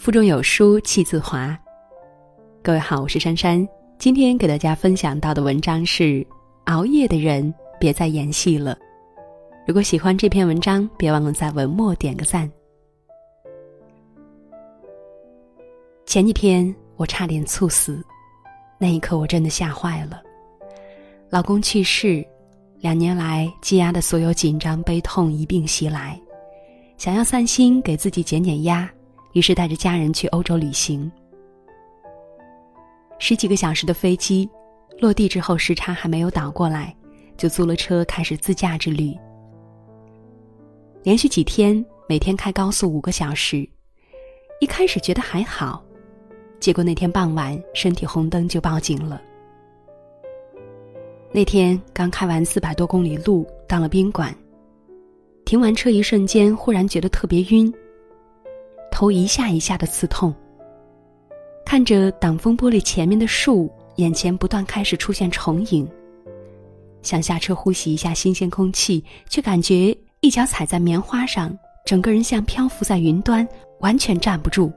腹中有书气自华。各位好，我是珊珊。今天给大家分享到的文章是：熬夜的人别再演戏了。如果喜欢这篇文章，别忘了在文末点个赞。前几天我差点猝死，那一刻我真的吓坏了。老公去世，两年来积压的所有紧张悲痛一并袭来，想要散心，给自己减减压。于是带着家人去欧洲旅行，十几个小时的飞机，落地之后时差还没有倒过来，就租了车开始自驾之旅。连续几天，每天开高速五个小时，一开始觉得还好，结果那天傍晚身体红灯就报警了。那天刚开完四百多公里路，到了宾馆，停完车一瞬间，忽然觉得特别晕。头一下一下的刺痛。看着挡风玻璃前面的树，眼前不断开始出现重影。想下车呼吸一下新鲜空气，却感觉一脚踩在棉花上，整个人像漂浮在云端，完全站不住。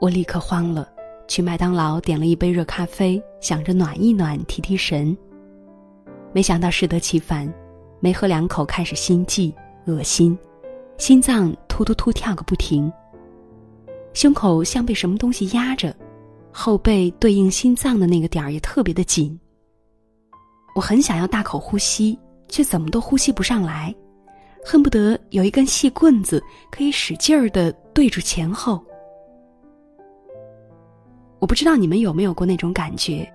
我立刻慌了，去麦当劳点了一杯热咖啡，想着暖一暖、提提神。没想到适得其反，没喝两口开始心悸、恶心。心脏突突突跳个不停，胸口像被什么东西压着，后背对应心脏的那个点儿也特别的紧。我很想要大口呼吸，却怎么都呼吸不上来，恨不得有一根细棍子可以使劲儿的对住前后。我不知道你们有没有过那种感觉，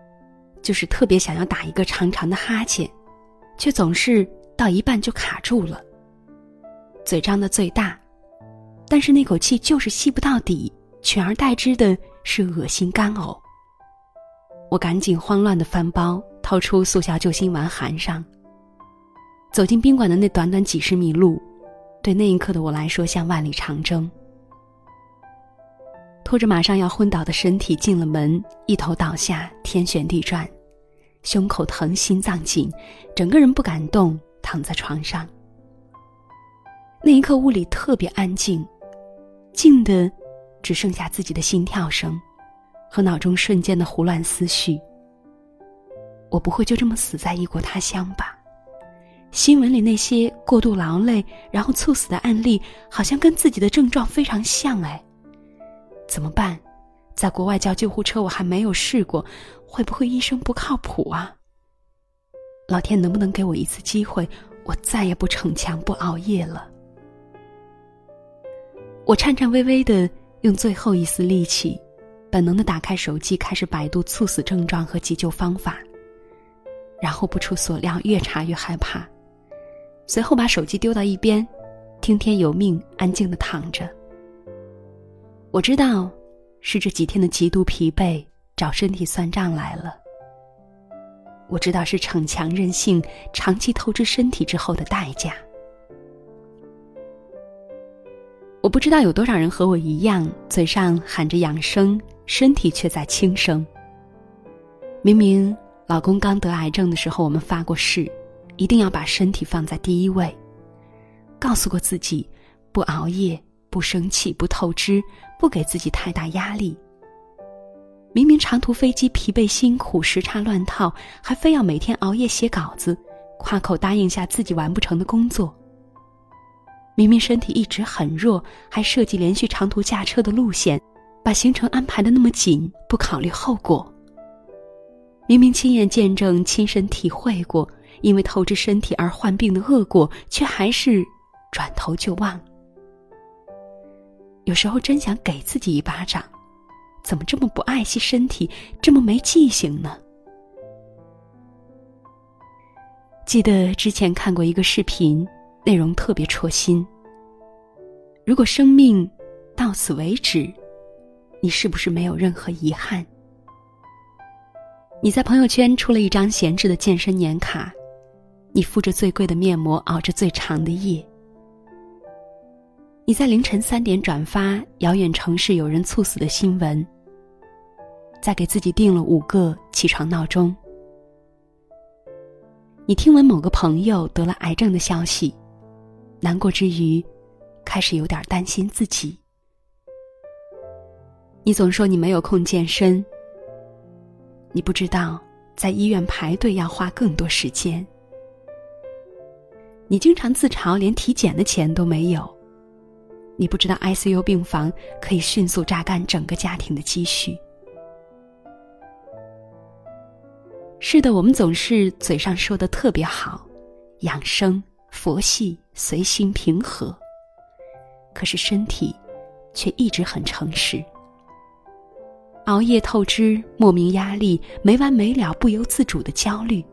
就是特别想要打一个长长的哈欠，却总是到一半就卡住了。嘴张得最大，但是那口气就是吸不到底，取而代之的是恶心干呕。我赶紧慌乱的翻包，掏出速效救心丸含上。走进宾馆的那短短几十米路，对那一刻的我来说像万里长征。拖着马上要昏倒的身体进了门，一头倒下，天旋地转，胸口疼，心脏紧，整个人不敢动，躺在床上。那一刻，屋里特别安静，静的只剩下自己的心跳声和脑中瞬间的胡乱思绪。我不会就这么死在异国他乡吧？新闻里那些过度劳累然后猝死的案例，好像跟自己的症状非常像哎。怎么办？在国外叫救护车我还没有试过，会不会医生不靠谱啊？老天能不能给我一次机会，我再也不逞强不熬夜了？我颤颤巍巍的用最后一丝力气，本能的打开手机，开始百度猝死症状和急救方法。然后不出所料，越查越害怕，随后把手机丢到一边，听天由命，安静的躺着。我知道，是这几天的极度疲惫找身体算账来了。我知道是逞强任性，长期透支身体之后的代价。我不知道有多少人和我一样，嘴上喊着养生，身体却在轻生。明明老公刚得癌症的时候，我们发过誓，一定要把身体放在第一位，告诉过自己，不熬夜，不生气，不透支，不给自己太大压力。明明长途飞机疲惫辛苦，时差乱套，还非要每天熬夜写稿子，夸口答应下自己完不成的工作。明明身体一直很弱，还设计连续长途驾车的路线，把行程安排的那么紧，不考虑后果。明明亲眼见证、亲身体会过因为透支身体而患病的恶果，却还是转头就忘。有时候真想给自己一巴掌，怎么这么不爱惜身体，这么没记性呢？记得之前看过一个视频。内容特别戳心。如果生命到此为止，你是不是没有任何遗憾？你在朋友圈出了一张闲置的健身年卡，你敷着最贵的面膜，熬着最长的夜。你在凌晨三点转发遥远城市有人猝死的新闻，再给自己定了五个起床闹钟。你听闻某个朋友得了癌症的消息。难过之余，开始有点担心自己。你总说你没有空健身，你不知道在医院排队要花更多时间。你经常自嘲连体检的钱都没有，你不知道 ICU 病房可以迅速榨干整个家庭的积蓄。是的，我们总是嘴上说的特别好，养生、佛系、随心、平和，可是身体却一直很诚实。熬夜透支，莫名压力，没完没了、不由自主的焦虑。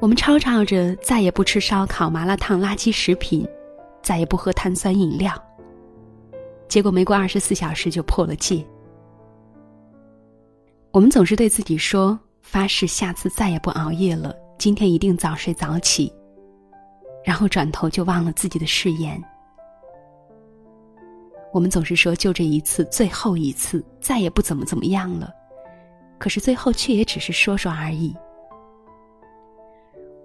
我们吵吵着再也不吃烧烤、麻辣烫、垃圾食品，再也不喝碳酸饮料。结果没过二十四小时就破了戒。我们总是对自己说：“发誓下次再也不熬夜了，今天一定早睡早起。”然后转头就忘了自己的誓言。我们总是说就这一次，最后一次，再也不怎么怎么样了。可是最后却也只是说说而已。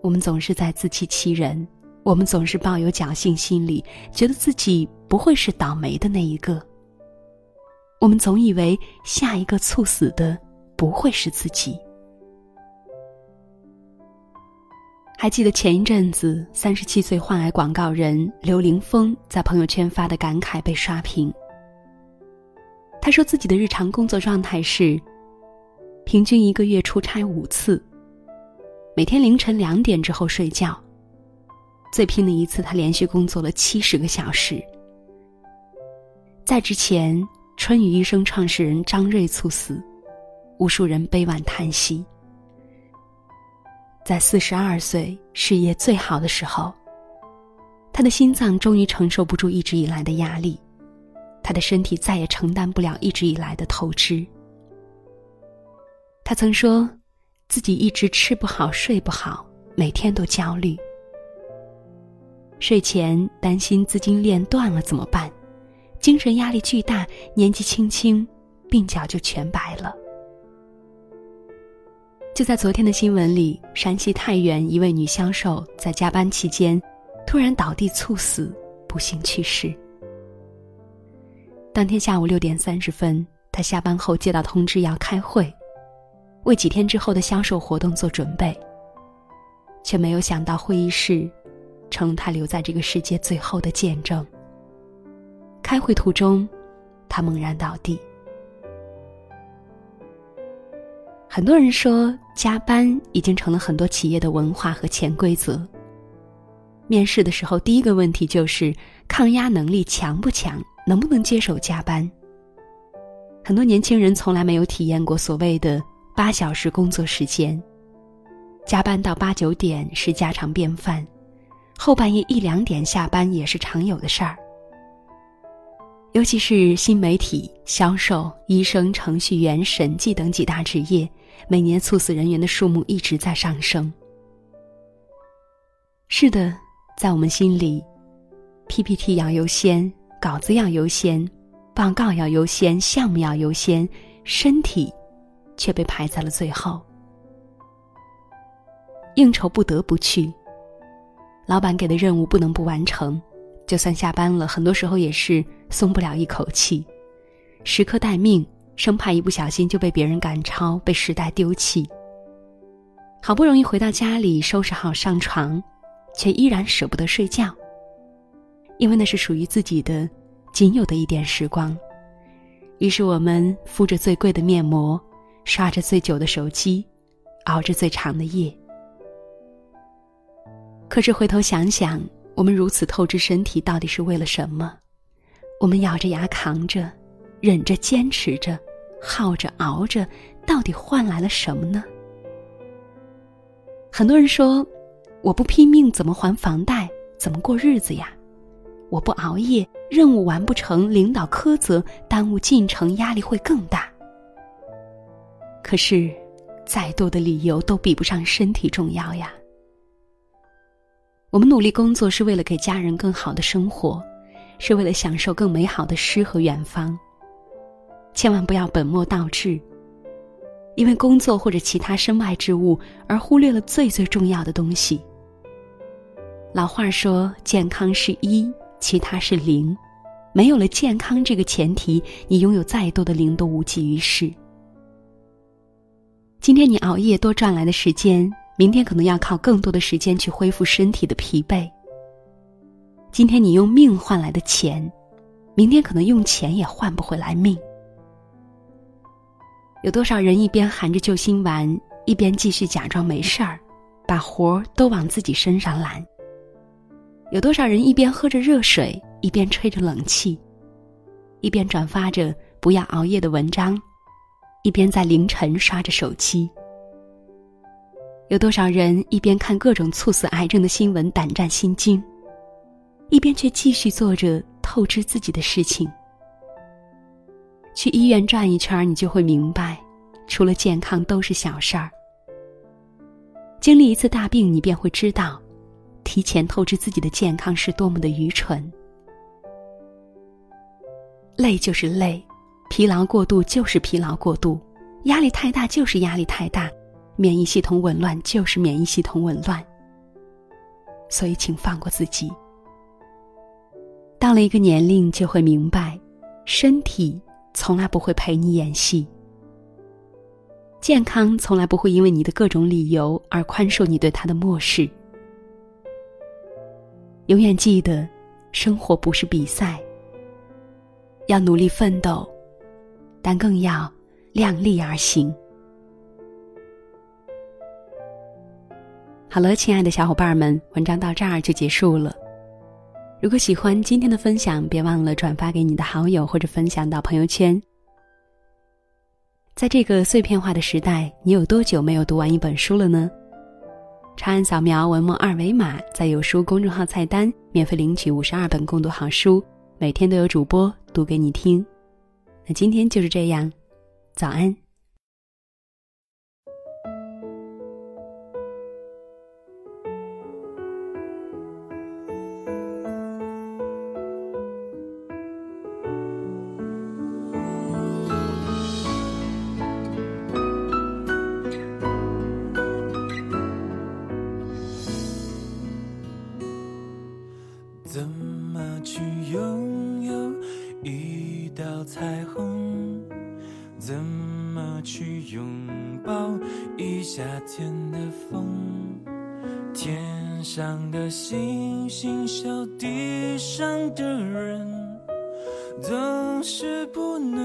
我们总是在自欺欺人，我们总是抱有侥幸心理，觉得自己不会是倒霉的那一个。我们总以为下一个猝死的不会是自己。还记得前一阵子，三十七岁患癌广告人刘凌峰在朋友圈发的感慨被刷屏。他说自己的日常工作状态是：平均一个月出差五次，每天凌晨两点之后睡觉。最拼的一次，他连续工作了七十个小时。在之前，春雨医生创始人张瑞猝死，无数人悲惋叹息。在四十二岁事业最好的时候，他的心脏终于承受不住一直以来的压力，他的身体再也承担不了一直以来的透支。他曾说，自己一直吃不好睡不好，每天都焦虑。睡前担心资金链断了怎么办，精神压力巨大，年纪轻轻，鬓角就全白了。就在昨天的新闻里，山西太原一位女销售在加班期间，突然倒地猝死，不幸去世。当天下午六点三十分，她下班后接到通知要开会，为几天之后的销售活动做准备。却没有想到会议室，成了她留在这个世界最后的见证。开会途中，她猛然倒地。很多人说，加班已经成了很多企业的文化和潜规则。面试的时候，第一个问题就是抗压能力强不强，能不能接受加班。很多年轻人从来没有体验过所谓的八小时工作时间，加班到八九点是家常便饭，后半夜一两点下班也是常有的事儿。尤其是新媒体、销售、医生、程序员、审计等几大职业。每年猝死人员的数目一直在上升。是的，在我们心里，PPT 要优先，稿子要优先，报告要优先，项目要优先，身体却被排在了最后。应酬不得不去，老板给的任务不能不完成，就算下班了，很多时候也是松不了一口气，时刻待命。生怕一不小心就被别人赶超，被时代丢弃。好不容易回到家里，收拾好上床，却依然舍不得睡觉，因为那是属于自己的仅有的一点时光。于是我们敷着最贵的面膜，刷着最久的手机，熬着最长的夜。可是回头想想，我们如此透支身体，到底是为了什么？我们咬着牙扛着。忍着，坚持着，耗着，熬着，到底换来了什么呢？很多人说：“我不拼命怎么还房贷？怎么过日子呀？我不熬夜，任务完不成，领导苛责，耽误进程，压力会更大。”可是，再多的理由都比不上身体重要呀。我们努力工作是为了给家人更好的生活，是为了享受更美好的诗和远方。千万不要本末倒置，因为工作或者其他身外之物而忽略了最最重要的东西。老话说：“健康是一，其他是零；没有了健康这个前提，你拥有再多的零都无济于事。今天你熬夜多赚来的时间，明天可能要靠更多的时间去恢复身体的疲惫。今天你用命换来的钱，明天可能用钱也换不回来命。有多少人一边含着救心丸，一边继续假装没事儿，把活儿都往自己身上揽？有多少人一边喝着热水，一边吹着冷气，一边转发着不要熬夜的文章，一边在凌晨刷着手机？有多少人一边看各种猝死癌症的新闻胆战心惊，一边却继续做着透支自己的事情？去医院转一圈，你就会明白，除了健康都是小事儿。经历一次大病，你便会知道，提前透支自己的健康是多么的愚蠢。累就是累，疲劳过度就是疲劳过度，压力太大就是压力太大，免疫系统紊乱就是免疫系统紊乱。所以，请放过自己。到了一个年龄，就会明白，身体。从来不会陪你演戏。健康从来不会因为你的各种理由而宽恕你对他的漠视。永远记得，生活不是比赛。要努力奋斗，但更要量力而行。好了，亲爱的小伙伴们，文章到这儿就结束了。如果喜欢今天的分享，别忘了转发给你的好友或者分享到朋友圈。在这个碎片化的时代，你有多久没有读完一本书了呢？长按扫描文末二维码，在有书公众号菜单免费领取五十二本共读好书，每天都有主播读给你听。那今天就是这样，早安。是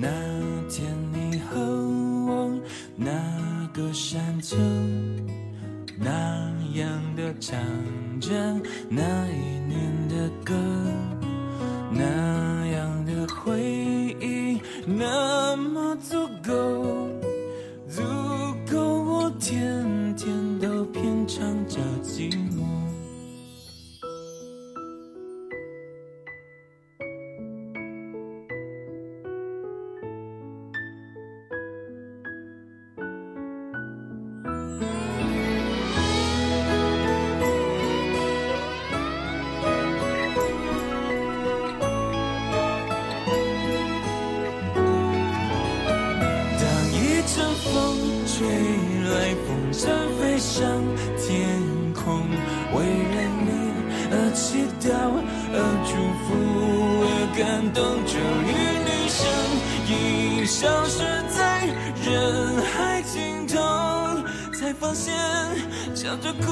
那天你和我那个山丘，那样的唱着那发现笑着哭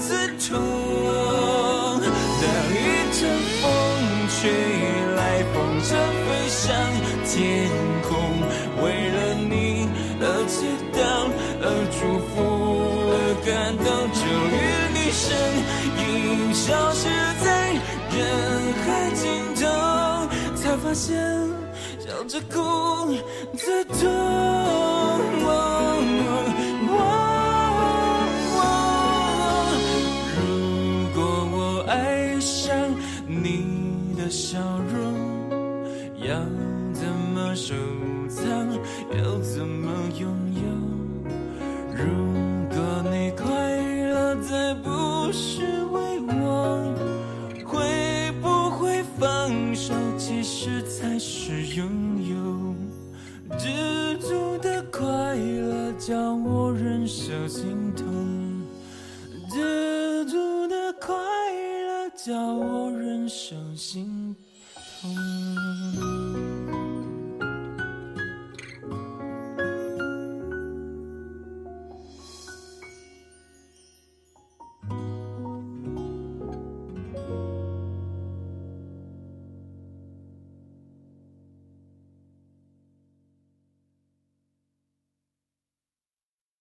最痛。当一阵风。吹来，风筝飞上天空，为了你而祈祷，而祝福，而感动，终于你身影消失在人海尽头，才发现笑着哭最痛。教，我忍受心痛。知足的快乐，叫我忍受心。